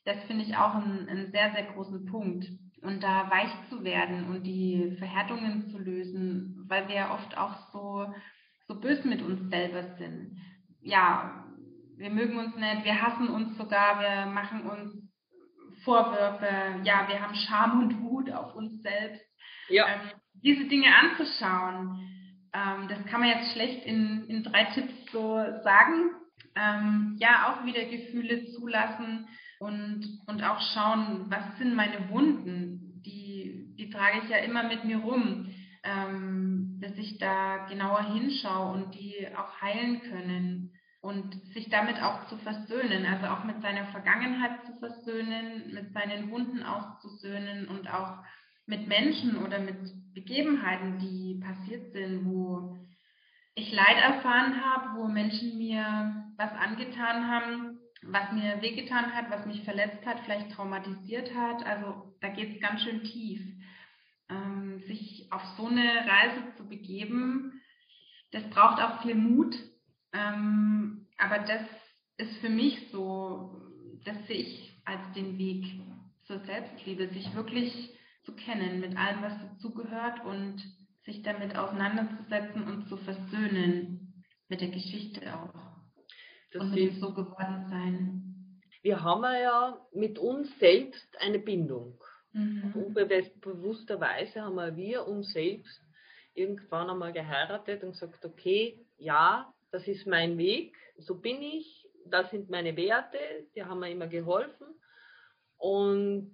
das finde ich auch einen, einen sehr, sehr großen Punkt. Und da weich zu werden und die Verhärtungen zu lösen, weil wir ja oft auch so, so böse mit uns selber sind. Ja, wir mögen uns nicht, wir hassen uns sogar, wir machen uns Vorwürfe, ja, wir haben Scham und Wut auf uns selbst. Ja. Ähm, diese Dinge anzuschauen, ähm, das kann man jetzt schlecht in, in drei Tipps so sagen. Ähm, ja, auch wieder Gefühle zulassen und, und auch schauen, was sind meine Wunden? Die, die trage ich ja immer mit mir rum, ähm, dass ich da genauer hinschaue und die auch heilen können und sich damit auch zu versöhnen, also auch mit seiner Vergangenheit zu versöhnen, mit seinen Wunden auszusöhnen und auch mit Menschen oder mit Begebenheiten, die passiert sind, wo ich Leid erfahren habe, wo Menschen mir was angetan haben, was mir wehgetan hat, was mich verletzt hat, vielleicht traumatisiert hat. Also da geht es ganz schön tief. Ähm, sich auf so eine Reise zu begeben, das braucht auch viel Mut, ähm, aber das ist für mich so, das sehe ich als den Weg zur Selbstliebe, sich wirklich zu kennen mit allem, was dazugehört und sich damit auseinanderzusetzen und zu versöhnen mit der Geschichte auch. Das und mit dem so geworden sein. Wir haben ja mit uns selbst eine Bindung. Mhm. Unbewussterweise haben wir uns selbst irgendwann einmal geheiratet und gesagt, okay, ja, das ist mein Weg, so bin ich, das sind meine Werte, die haben mir immer geholfen. Und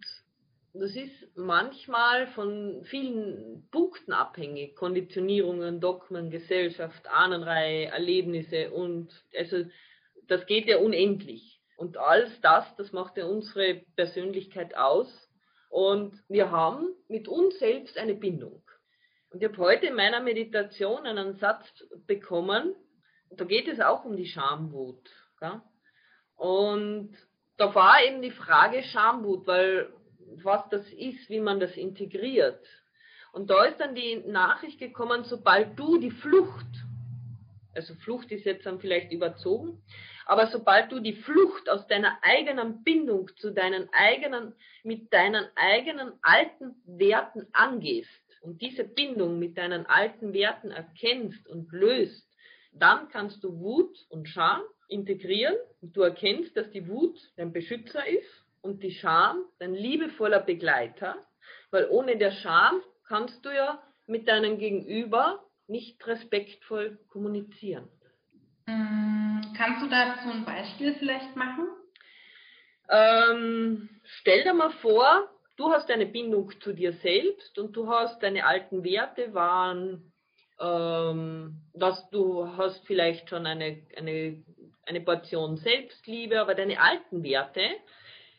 das ist manchmal von vielen Punkten abhängig, Konditionierungen, Dogmen, Gesellschaft, Ahnenreihe, Erlebnisse und also das geht ja unendlich. Und alles das, das macht ja unsere Persönlichkeit aus. Und wir haben mit uns selbst eine Bindung. Und ich habe heute in meiner Meditation einen Satz bekommen, da geht es auch um die Schamwut. Gell? Und da war eben die Frage Schamwut, weil was das ist, wie man das integriert. Und da ist dann die Nachricht gekommen, sobald du die Flucht, also Flucht ist jetzt dann vielleicht überzogen, aber sobald du die Flucht aus deiner eigenen Bindung zu deinen eigenen, mit deinen eigenen alten Werten angehst und diese Bindung mit deinen alten Werten erkennst und löst, dann kannst du Wut und Scham integrieren und du erkennst, dass die Wut dein Beschützer ist und die Scham dein liebevoller Begleiter, weil ohne der Scham kannst du ja mit deinem Gegenüber nicht respektvoll kommunizieren. Mm, kannst du dazu ein Beispiel vielleicht machen? Ähm, stell dir mal vor, du hast eine Bindung zu dir selbst und du hast deine alten Werte waren ähm, dass du hast vielleicht schon eine, eine, eine Portion Selbstliebe, aber deine alten Werte,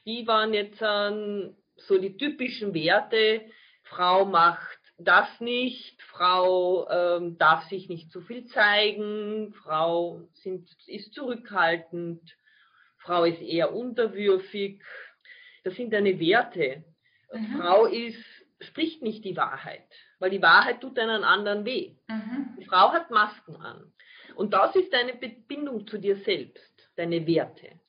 die waren jetzt ähm, so die typischen Werte, Frau macht das nicht, Frau ähm, darf sich nicht zu viel zeigen, Frau sind, ist zurückhaltend, Frau ist eher unterwürfig. Das sind deine Werte. Mhm. Frau ist, spricht nicht die Wahrheit weil die Wahrheit tut einen anderen weh. Mhm. Die Frau hat Masken an. Und das ist deine Bindung zu dir selbst, deine Werte.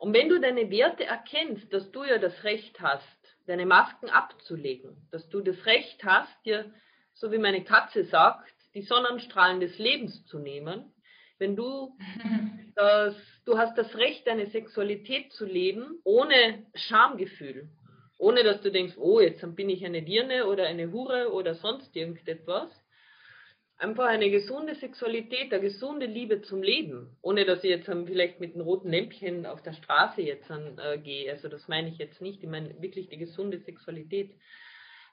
Und wenn du deine Werte erkennst, dass du ja das Recht hast, deine Masken abzulegen, dass du das Recht hast, dir, so wie meine Katze sagt, die Sonnenstrahlen des Lebens zu nehmen, wenn du das, du hast das Recht, deine Sexualität zu leben, ohne Schamgefühl, ohne dass du denkst, oh, jetzt bin ich eine Dirne oder eine Hure oder sonst irgendetwas. Einfach eine gesunde Sexualität, eine gesunde Liebe zum Leben, ohne dass ich jetzt vielleicht mit einem roten Lämpchen auf der Straße jetzt an, äh, gehe. Also das meine ich jetzt nicht. Ich meine wirklich die gesunde Sexualität,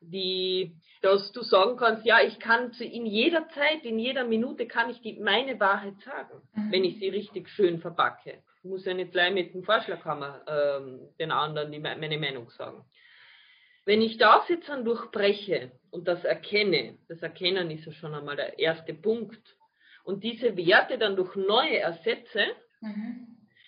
die, dass du sagen kannst, ja, ich kann zu, in jeder Zeit, in jeder Minute kann ich die, meine Wahrheit sagen, mhm. wenn ich sie richtig schön verpacke. Ich muss ja nicht gleich mit dem Vorschlaghammer ähm, den anderen die, meine Meinung sagen. Wenn ich das jetzt dann durchbreche und das erkenne, das Erkennen ist ja schon einmal der erste Punkt, und diese Werte dann durch neue ersetze, mhm.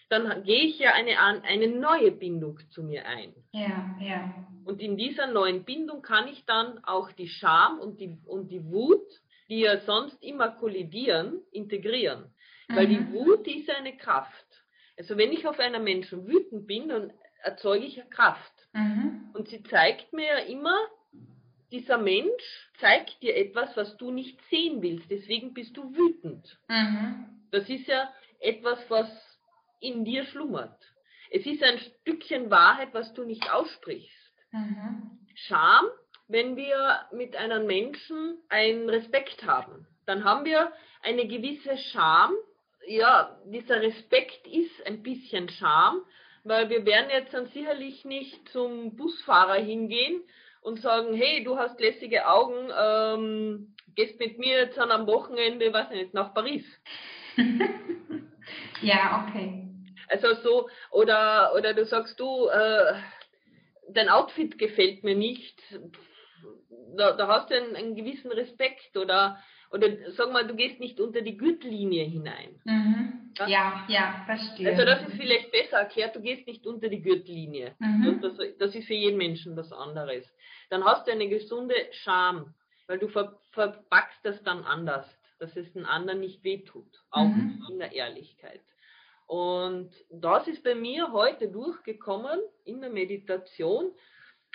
dann gehe ich ja eine, eine neue Bindung zu mir ein. Ja, ja. Und in dieser neuen Bindung kann ich dann auch die Scham und die, und die Wut, die ja sonst immer kollidieren, integrieren. Mhm. Weil die mhm. Wut ist eine Kraft. Also wenn ich auf einen Menschen wütend bin, dann erzeuge ich Kraft. Mhm. Und sie zeigt mir ja immer, dieser Mensch zeigt dir etwas, was du nicht sehen willst. Deswegen bist du wütend. Mhm. Das ist ja etwas, was in dir schlummert. Es ist ein Stückchen Wahrheit, was du nicht aussprichst. Mhm. Scham, wenn wir mit einem Menschen einen Respekt haben, dann haben wir eine gewisse Scham. Ja, dieser Respekt ist ein bisschen Scham, weil wir werden jetzt dann sicherlich nicht zum Busfahrer hingehen und sagen, hey, du hast lässige Augen, ähm, gehst mit mir jetzt dann am Wochenende, was nicht, nach Paris. ja, okay. Also so, oder, oder du sagst du, äh, dein Outfit gefällt mir nicht. Da, da hast du einen, einen gewissen Respekt oder oder sag mal, du gehst nicht unter die Gürtellinie hinein. Mhm. Ja? ja, ja, verstehe. Also das ist vielleicht besser erklärt, du gehst nicht unter die Gürtellinie. Mhm. Das, das, ist für jeden Menschen was anderes. Dann hast du eine gesunde Scham, weil du ver, verpackst das dann anders, dass es den anderen nicht wehtut, auch mhm. in der Ehrlichkeit. Und das ist bei mir heute durchgekommen in der Meditation,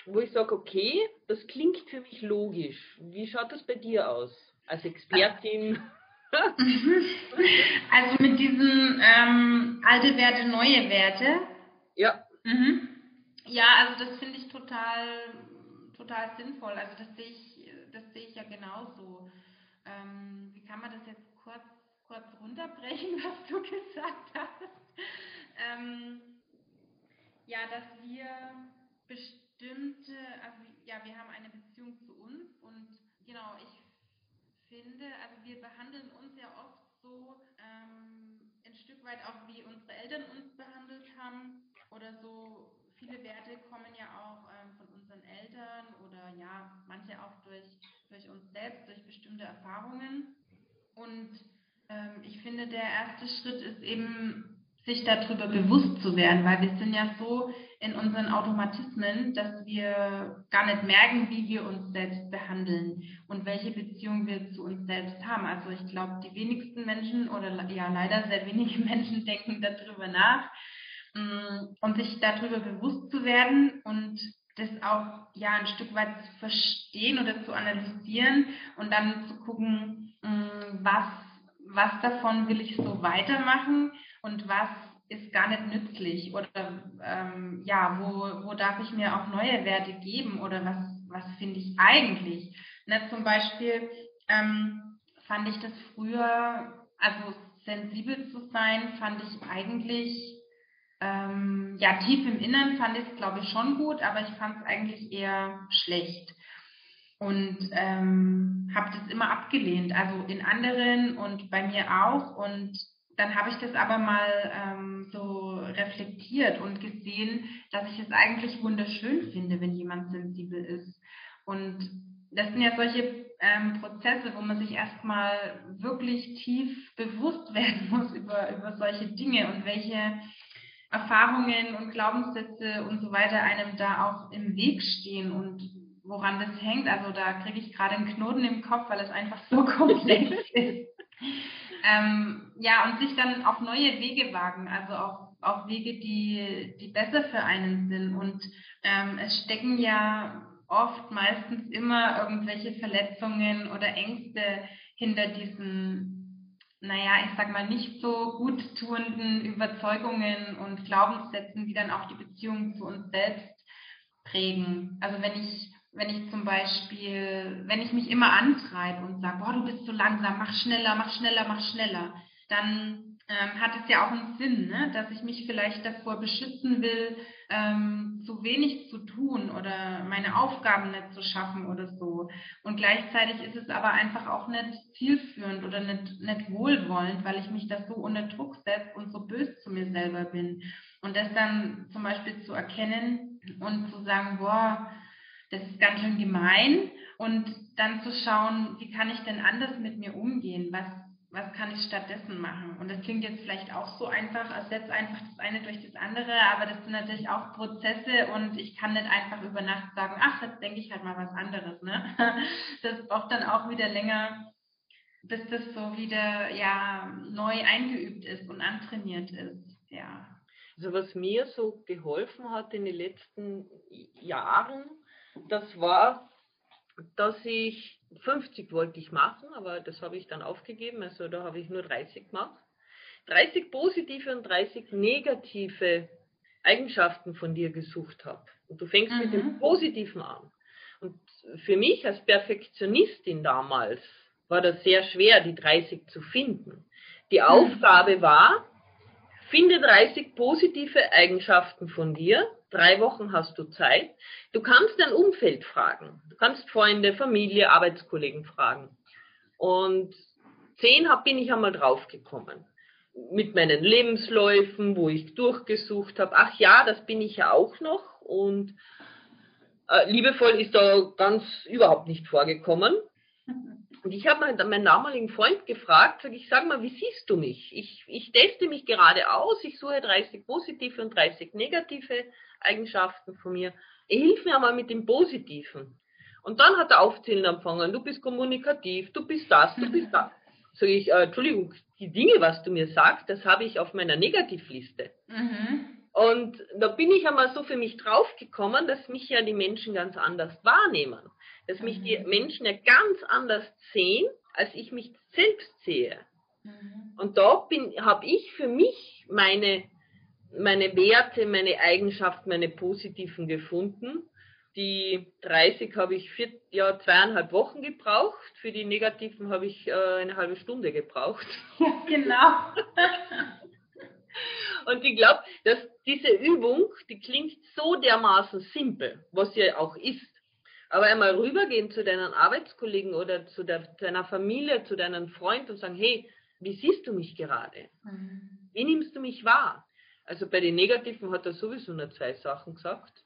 wo ich sage, okay, das klingt für mich logisch. Wie schaut das bei dir aus als Expertin? also mit diesen ähm, alte Werte, neue Werte. Ja. Mhm. Ja, also das finde ich total, total sinnvoll. Also das sehe ich, das sehe ich ja genauso. Ähm, wie kann man das jetzt kurz kurz runterbrechen, was du gesagt hast. Ähm, ja, dass wir bestimmte, also ja, wir haben eine Beziehung zu uns und genau, ich finde, also wir behandeln uns ja oft so ähm, ein Stück weit auch wie unsere Eltern uns behandelt haben oder so. Viele Werte kommen ja auch ähm, von unseren Eltern oder ja, manche auch durch, durch uns selbst, durch bestimmte Erfahrungen. Und ähm, ich finde, der erste Schritt ist eben, sich darüber bewusst zu werden, weil wir sind ja so in unseren Automatismen, dass wir gar nicht merken, wie wir uns selbst behandeln und welche Beziehung wir zu uns selbst haben. Also ich glaube, die wenigsten Menschen oder ja leider sehr wenige Menschen denken darüber nach mm, und sich darüber bewusst zu werden und das auch ja ein Stück weit zu verstehen oder zu analysieren und dann zu gucken, mm, was was davon will ich so weitermachen und was ist gar nicht nützlich oder ähm, ja, wo, wo darf ich mir auch neue Werte geben oder was, was finde ich eigentlich? Ne, zum Beispiel ähm, fand ich das früher, also sensibel zu sein, fand ich eigentlich, ähm, ja, tief im Innern fand ich es, glaube ich, schon gut, aber ich fand es eigentlich eher schlecht und ähm, habe das immer abgelehnt, also in anderen und bei mir auch. Und dann habe ich das aber mal ähm, so reflektiert und gesehen, dass ich es eigentlich wunderschön finde, wenn jemand sensibel ist. Und das sind ja solche ähm, Prozesse, wo man sich erstmal wirklich tief bewusst werden muss über, über solche Dinge und welche Erfahrungen und Glaubenssätze und so weiter einem da auch im Weg stehen und woran das hängt. Also da kriege ich gerade einen Knoten im Kopf, weil es einfach so komplex ist. Ähm, ja, und sich dann auf neue Wege wagen, also auch auf Wege, die, die besser für einen sind. Und ähm, es stecken ja oft meistens immer irgendwelche Verletzungen oder Ängste hinter diesen, naja, ich sag mal, nicht so gut tuenden Überzeugungen und Glaubenssätzen, die dann auch die Beziehung zu uns selbst prägen. Also wenn ich wenn ich zum Beispiel, wenn ich mich immer antreibe und sage, boah, du bist so langsam, mach schneller, mach schneller, mach schneller, dann ähm, hat es ja auch einen Sinn, ne? dass ich mich vielleicht davor beschützen will, ähm, zu wenig zu tun oder meine Aufgaben nicht zu schaffen oder so. Und gleichzeitig ist es aber einfach auch nicht zielführend oder nicht, nicht wohlwollend, weil ich mich da so unter Druck setze und so böse zu mir selber bin. Und das dann zum Beispiel zu erkennen und zu sagen, boah, das ist ganz schön gemein. Und dann zu schauen, wie kann ich denn anders mit mir umgehen? Was, was kann ich stattdessen machen? Und das klingt jetzt vielleicht auch so einfach, als setzt einfach das eine durch das andere, aber das sind natürlich auch Prozesse und ich kann nicht einfach über Nacht sagen, ach, jetzt denke ich halt mal was anderes. Ne? Das braucht dann auch wieder länger, bis das so wieder ja neu eingeübt ist und antrainiert ist. Ja. Also was mir so geholfen hat in den letzten Jahren, das war, dass ich 50 wollte ich machen, aber das habe ich dann aufgegeben, also da habe ich nur 30 gemacht. 30 positive und 30 negative Eigenschaften von dir gesucht habe. Und du fängst mhm. mit dem mhm. Positiven an. Und für mich als Perfektionistin damals war das sehr schwer, die 30 zu finden. Die mhm. Aufgabe war, finde 30 positive Eigenschaften von dir. Drei Wochen hast du Zeit. Du kannst dein Umfeld fragen. Du kannst Freunde, Familie, Arbeitskollegen fragen. Und zehn bin ich einmal draufgekommen. Mit meinen Lebensläufen, wo ich durchgesucht habe. Ach ja, das bin ich ja auch noch. Und äh, liebevoll ist da ganz überhaupt nicht vorgekommen. Und ich habe meinen, meinen damaligen Freund gefragt, sag ich, sag mal, wie siehst du mich? Ich, ich teste mich gerade aus, ich suche 30 positive und 30 negative Eigenschaften von mir. Hilf mir mal mit dem Positiven. Und dann hat er aufzählen angefangen, du bist kommunikativ, du bist das, du bist das. Sag ich, äh, Entschuldigung, die Dinge, was du mir sagst, das habe ich auf meiner Negativliste. Mhm. Und da bin ich einmal so für mich draufgekommen, dass mich ja die Menschen ganz anders wahrnehmen dass mich die mhm. Menschen ja ganz anders sehen, als ich mich selbst sehe. Mhm. Und da habe ich für mich meine, meine Werte, meine Eigenschaften, meine positiven gefunden. Die 30 habe ich vier, ja, zweieinhalb Wochen gebraucht. Für die negativen habe ich äh, eine halbe Stunde gebraucht. genau. Und ich glaube, dass diese Übung, die klingt so dermaßen simpel, was sie auch ist. Aber einmal rübergehen zu deinen Arbeitskollegen oder zu der, deiner Familie, zu deinen Freunden und sagen, hey, wie siehst du mich gerade? Mhm. Wie nimmst du mich wahr? Also bei den Negativen hat er sowieso nur zwei Sachen gesagt.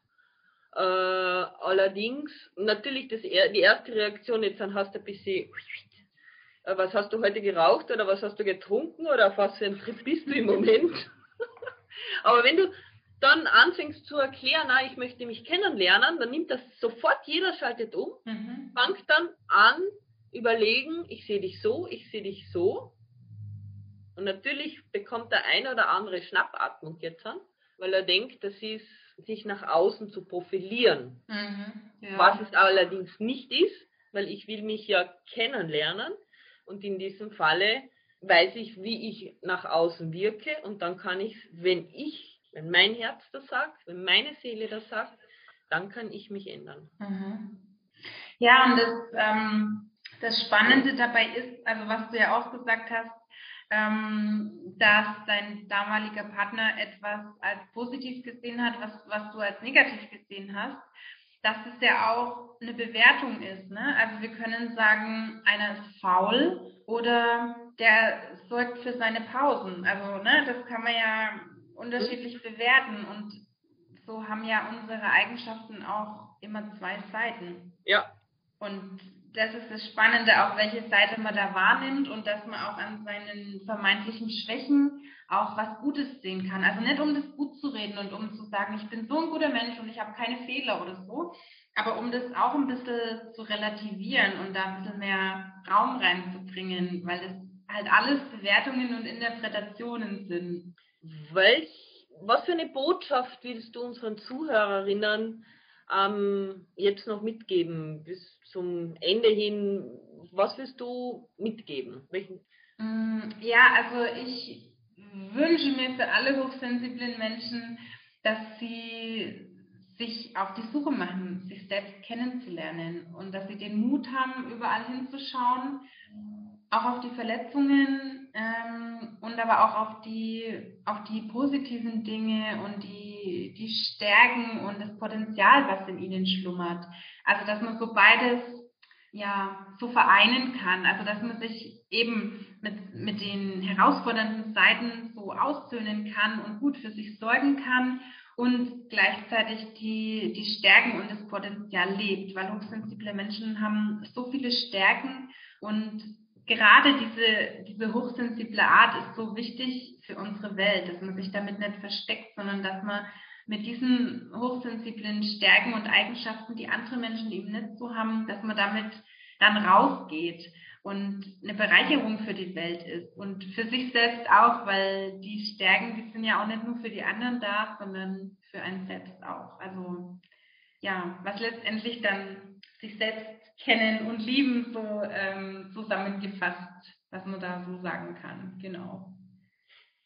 Äh, allerdings, natürlich das, die erste Reaktion, jetzt dann hast du ein bisschen, äh, was hast du heute geraucht oder was hast du getrunken oder auf was für ein Trip bist du im Moment? Aber wenn du dann anfängst zu erklären, na, ich möchte mich kennenlernen, dann nimmt das sofort jeder schaltet um, mhm. fangt dann an, überlegen, ich sehe dich so, ich sehe dich so. Und natürlich bekommt der eine oder andere Schnappatmung jetzt an, weil er denkt, das ist, sich nach außen zu profilieren. Mhm. Ja. Was es allerdings nicht ist, weil ich will mich ja kennenlernen und in diesem Falle weiß ich, wie ich nach außen wirke und dann kann ich, wenn ich wenn mein Herz das sagt, wenn meine Seele das sagt, dann kann ich mich ändern. Mhm. Ja, und das, ähm, das Spannende dabei ist, also was du ja auch gesagt hast, ähm, dass dein damaliger Partner etwas als positiv gesehen hat, was, was du als negativ gesehen hast, dass es ja auch eine Bewertung ist. Ne? Also wir können sagen, einer ist faul oder der sorgt für seine Pausen. Also ne, das kann man ja unterschiedlich bewerten und so haben ja unsere Eigenschaften auch immer zwei Seiten. Ja. Und das ist das Spannende, auch welche Seite man da wahrnimmt und dass man auch an seinen vermeintlichen Schwächen auch was Gutes sehen kann. Also nicht um das gut zu reden und um zu sagen, ich bin so ein guter Mensch und ich habe keine Fehler oder so, aber um das auch ein bisschen zu relativieren und da ein bisschen mehr Raum reinzubringen, weil das halt alles Bewertungen und Interpretationen sind. Welch, was für eine Botschaft willst du unseren Zuhörerinnen ähm, jetzt noch mitgeben bis zum Ende hin? Was willst du mitgeben? Welchen? Mm, ja, also ich wünsche mir für alle hochsensiblen Menschen, dass sie sich auf die Suche machen, sich selbst kennenzulernen und dass sie den Mut haben, überall hinzuschauen, auch auf die Verletzungen ähm, und aber auch auf die, auf die positiven Dinge und die, die Stärken und das Potenzial, was in ihnen schlummert. Also dass man so beides ja so vereinen kann. Also dass man sich eben mit, mit den herausfordernden Seiten so aussöhnen kann und gut für sich sorgen kann und gleichzeitig die, die Stärken und das Potenzial lebt, weil hochsensible Menschen haben so viele Stärken und gerade diese, diese hochsensible Art ist so wichtig für unsere Welt, dass man sich damit nicht versteckt, sondern dass man mit diesen hochsensiblen Stärken und Eigenschaften, die andere Menschen eben nicht so haben, dass man damit dann rausgeht und eine Bereicherung für die Welt ist und für sich selbst auch, weil die Stärken, die sind ja auch nicht nur für die anderen da, sondern für einen selbst auch. Also ja, was letztendlich dann sich selbst kennen und lieben so ähm, zusammengefasst, was man da so sagen kann. Genau.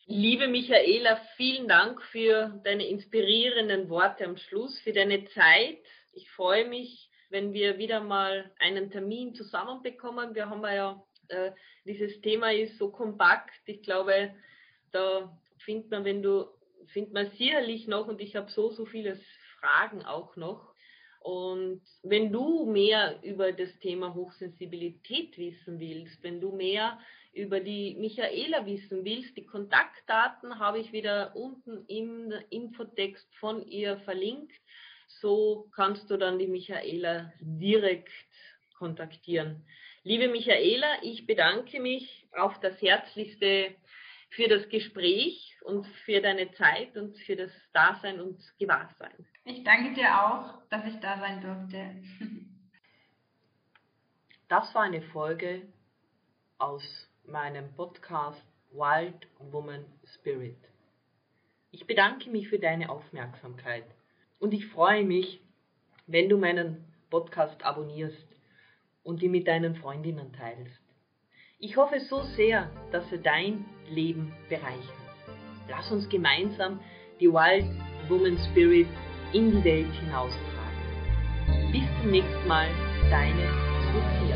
Liebe Michaela, vielen Dank für deine inspirierenden Worte am Schluss, für deine Zeit. Ich freue mich, wenn wir wieder mal einen Termin zusammenbekommen. Wir haben ja, äh, dieses Thema ist so kompakt. Ich glaube, da findet man, wenn du, findet man sicherlich noch, und ich habe so, so viele Fragen auch noch. Und wenn du mehr über das Thema Hochsensibilität wissen willst, wenn du mehr über die Michaela wissen willst, die Kontaktdaten habe ich wieder unten im Infotext von ihr verlinkt. So kannst du dann die Michaela direkt kontaktieren. Liebe Michaela, ich bedanke mich auf das Herzlichste für das Gespräch und für deine Zeit und für das Dasein und Gewahrsein. Ich danke dir auch, dass ich da sein durfte. Das war eine Folge aus meinem Podcast Wild Woman Spirit. Ich bedanke mich für deine Aufmerksamkeit und ich freue mich, wenn du meinen Podcast abonnierst und ihn mit deinen Freundinnen teilst. Ich hoffe so sehr, dass er dein Leben bereichert. Lass uns gemeinsam die Wild Woman Spirit in die Welt hinaustragen. Bis zum nächsten Mal, deine Sophia.